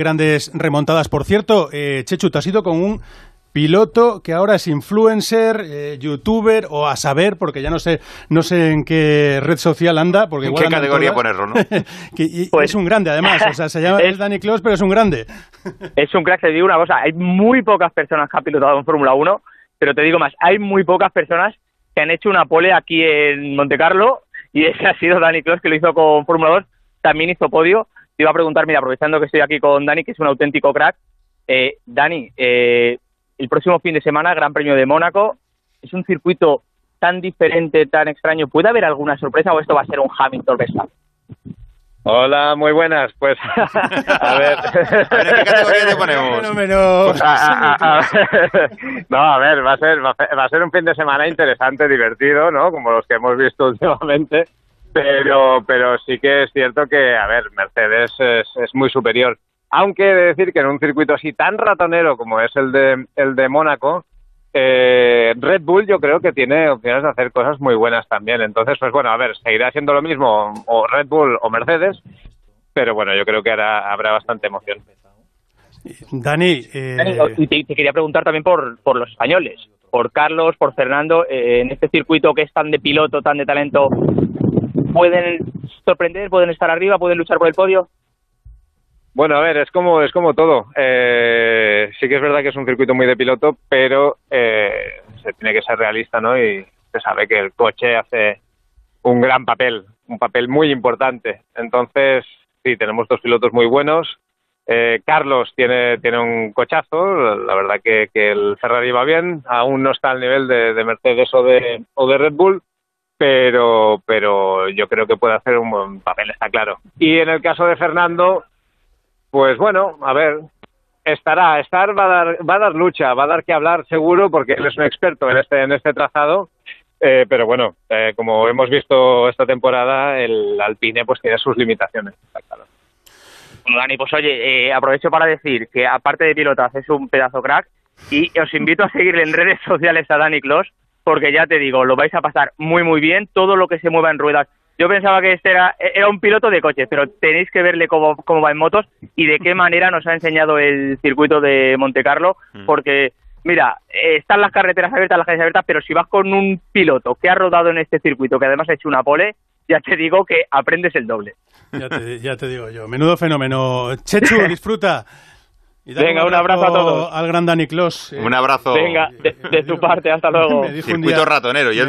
grandes remontadas. Por cierto, eh, Chechu, te has ido con un piloto que ahora es influencer, eh, youtuber o a saber, porque ya no sé, no sé en qué red social anda. Porque ¿En igual qué categoría todas. ponerlo, no? Que- y- Pues- es un grande, además. O sea, se llama Es- es Danny Close, pero es un grande. Es un crack, te digo una cosa, hay muy pocas personas que han pilotado en Fórmula 1, pero te digo más, hay muy pocas personas que han hecho una pole aquí en Monte Carlo y ese ha sido Dani Clos que lo hizo con Fórmula 2, también hizo podio. Te iba a preguntar, mira, aprovechando que estoy aquí con Dani, que es un auténtico crack, eh, Dani, eh, el próximo fin de semana, Gran Premio de Mónaco, es un circuito tan diferente, tan extraño, ¿puede haber alguna sorpresa o esto va a ser un Hamilton Verstappen? Hola, muy buenas. Pues, a ver. A ver, ¿en qué categoría te ponemos? Pues, a- a- a- no, a ver, va a ser va a ser un fin de semana interesante, divertido, ¿no? Como los que hemos visto últimamente. Pero, pero sí que es cierto que, a ver, Mercedes es, es muy superior. Aunque he de decir que en un circuito así tan ratonero como es el de el de Mónaco, eh, Red Bull yo creo que tiene opciones de hacer cosas muy buenas también. Entonces, pues bueno, a ver, seguirá siendo lo mismo o Red Bull o Mercedes, pero bueno, yo creo que ahora habrá bastante emoción. Dani, eh, Dani, y te, te quería preguntar también por, por los españoles, por Carlos, por Fernando, eh, en este circuito que es tan de piloto, tan de talento, ¿pueden sorprender, pueden estar arriba, pueden luchar por el podio? Bueno, a ver, es como es como todo. Eh, sí que es verdad que es un circuito muy de piloto, pero eh, se tiene que ser realista, ¿no? Y se sabe que el coche hace un gran papel, un papel muy importante. Entonces, sí, tenemos dos pilotos muy buenos. Eh, Carlos tiene, tiene un cochazo, la verdad que, que el Ferrari va bien, aún no está al nivel de, de Mercedes o de, o de Red Bull, pero, pero yo creo que puede hacer un buen papel, está claro. Y en el caso de Fernando, pues bueno, a ver, estará, estar va a dar, va a dar lucha, va a dar que hablar seguro porque él es un experto en este, en este trazado. Eh, pero bueno, eh, como hemos visto esta temporada, el Alpine pues tiene sus limitaciones. está claro. Bueno, Dani, pues oye, eh, aprovecho para decir que aparte de pilotas es un pedazo crack y os invito a seguirle en redes sociales a Dani Clos porque ya te digo, lo vais a pasar muy muy bien, todo lo que se mueva en ruedas. Yo pensaba que este era, era un piloto de coches, pero tenéis que verle cómo, cómo va en motos y de qué manera nos ha enseñado el circuito de Monte Carlo, porque mira, eh, están las carreteras abiertas, las calles abiertas, pero si vas con un piloto que ha rodado en este circuito, que además ha hecho una pole, ya te digo que aprendes el doble. ya, te, ya te digo yo, menudo fenómeno. Chechu, disfruta. Venga, un abrazo a todos. Al gran Dani Clos. eh, Un abrazo. Venga, de, de tu parte, hasta luego. Circuito día- ratonero, y es me